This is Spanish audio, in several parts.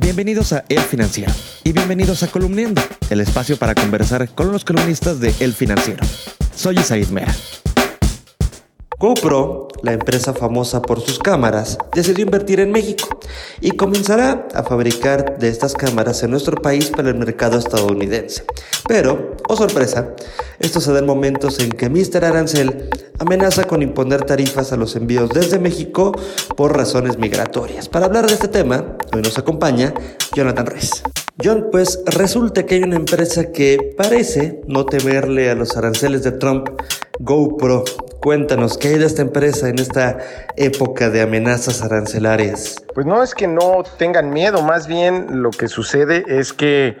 Bienvenidos a El Financiero y bienvenidos a Columniendo, el espacio para conversar con los columnistas de El Financiero. Soy Isaid Mera. GoPro, la empresa famosa por sus cámaras, decidió invertir en México y comenzará a fabricar de estas cámaras en nuestro país para el mercado estadounidense. Pero, oh sorpresa, esto se da en momentos en que Mr. Arancel amenaza con imponer tarifas a los envíos desde México por razones migratorias. Para hablar de este tema, hoy nos acompaña Jonathan Ruiz. John, pues resulta que hay una empresa que parece no temerle a los aranceles de Trump, GoPro. Cuéntanos, ¿qué hay de esta empresa en esta época de amenazas arancelarias? Pues no es que no tengan miedo, más bien lo que sucede es que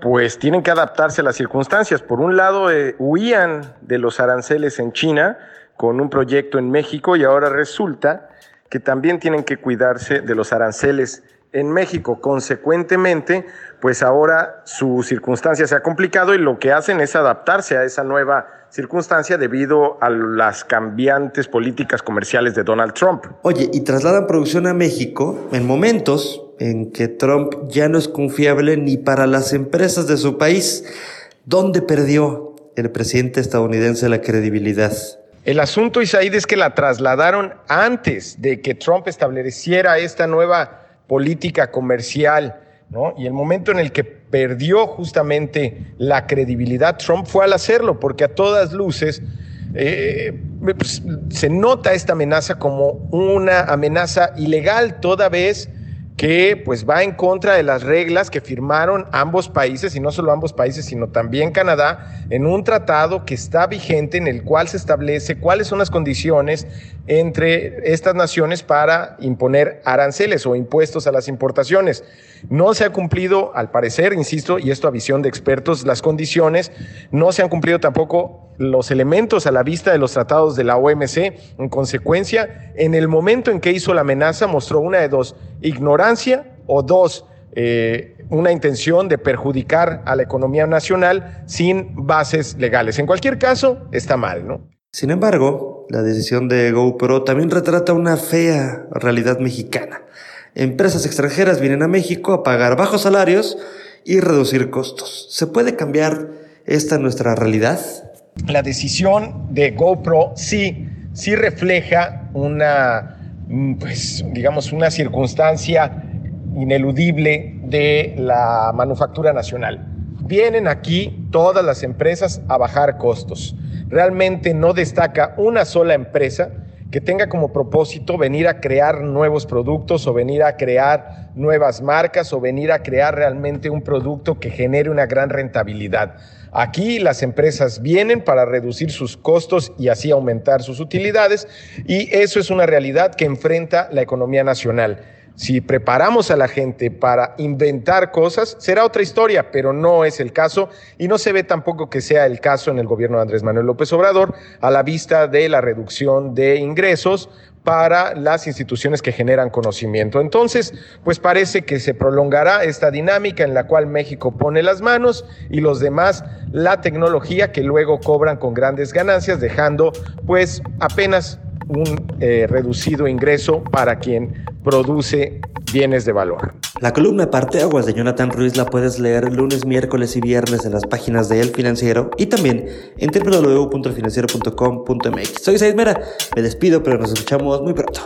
pues tienen que adaptarse a las circunstancias. Por un lado, eh, huían de los aranceles en China con un proyecto en México y ahora resulta que también tienen que cuidarse de los aranceles en México. Consecuentemente, pues ahora su circunstancia se ha complicado y lo que hacen es adaptarse a esa nueva circunstancia debido a las cambiantes políticas comerciales de Donald Trump. Oye, y trasladan producción a México en momentos en que Trump ya no es confiable ni para las empresas de su país. ¿Dónde perdió el presidente estadounidense la credibilidad? El asunto, Isaíd, es que la trasladaron antes de que Trump estableciera esta nueva política comercial, ¿no? Y el momento en el que perdió justamente la credibilidad Trump fue al hacerlo, porque a todas luces eh, pues, se nota esta amenaza como una amenaza ilegal, toda vez que pues va en contra de las reglas que firmaron ambos países, y no solo ambos países, sino también Canadá, en un tratado que está vigente en el cual se establece cuáles son las condiciones entre estas naciones para imponer aranceles o impuestos a las importaciones. No se ha cumplido, al parecer, insisto, y esto a visión de expertos, las condiciones, no se han cumplido tampoco los elementos a la vista de los tratados de la OMC. En consecuencia, en el momento en que hizo la amenaza, mostró una de dos, ignorancia o dos, eh, una intención de perjudicar a la economía nacional sin bases legales. En cualquier caso, está mal, ¿no? Sin embargo, la decisión de GoPro también retrata una fea realidad mexicana. Empresas extranjeras vienen a México a pagar bajos salarios y reducir costos. ¿Se puede cambiar esta nuestra realidad? La decisión de GoPro sí, sí refleja una, mm, pues, digamos, una circunstancia ineludible de la manufactura nacional. Vienen aquí todas las empresas a bajar costos. Realmente no destaca una sola empresa que tenga como propósito venir a crear nuevos productos o venir a crear nuevas marcas o venir a crear realmente un producto que genere una gran rentabilidad. Aquí las empresas vienen para reducir sus costos y así aumentar sus utilidades y eso es una realidad que enfrenta la economía nacional. Si preparamos a la gente para inventar cosas, será otra historia, pero no es el caso y no se ve tampoco que sea el caso en el gobierno de Andrés Manuel López Obrador a la vista de la reducción de ingresos para las instituciones que generan conocimiento. Entonces, pues parece que se prolongará esta dinámica en la cual México pone las manos y los demás la tecnología que luego cobran con grandes ganancias, dejando pues apenas un eh, reducido ingreso para quien produce bienes de valor. La columna Parte Aguas de Jonathan Ruiz la puedes leer lunes, miércoles y viernes en las páginas de El Financiero y también en www.financiero.com.mx. Soy Said Mera, me despido, pero nos escuchamos muy pronto.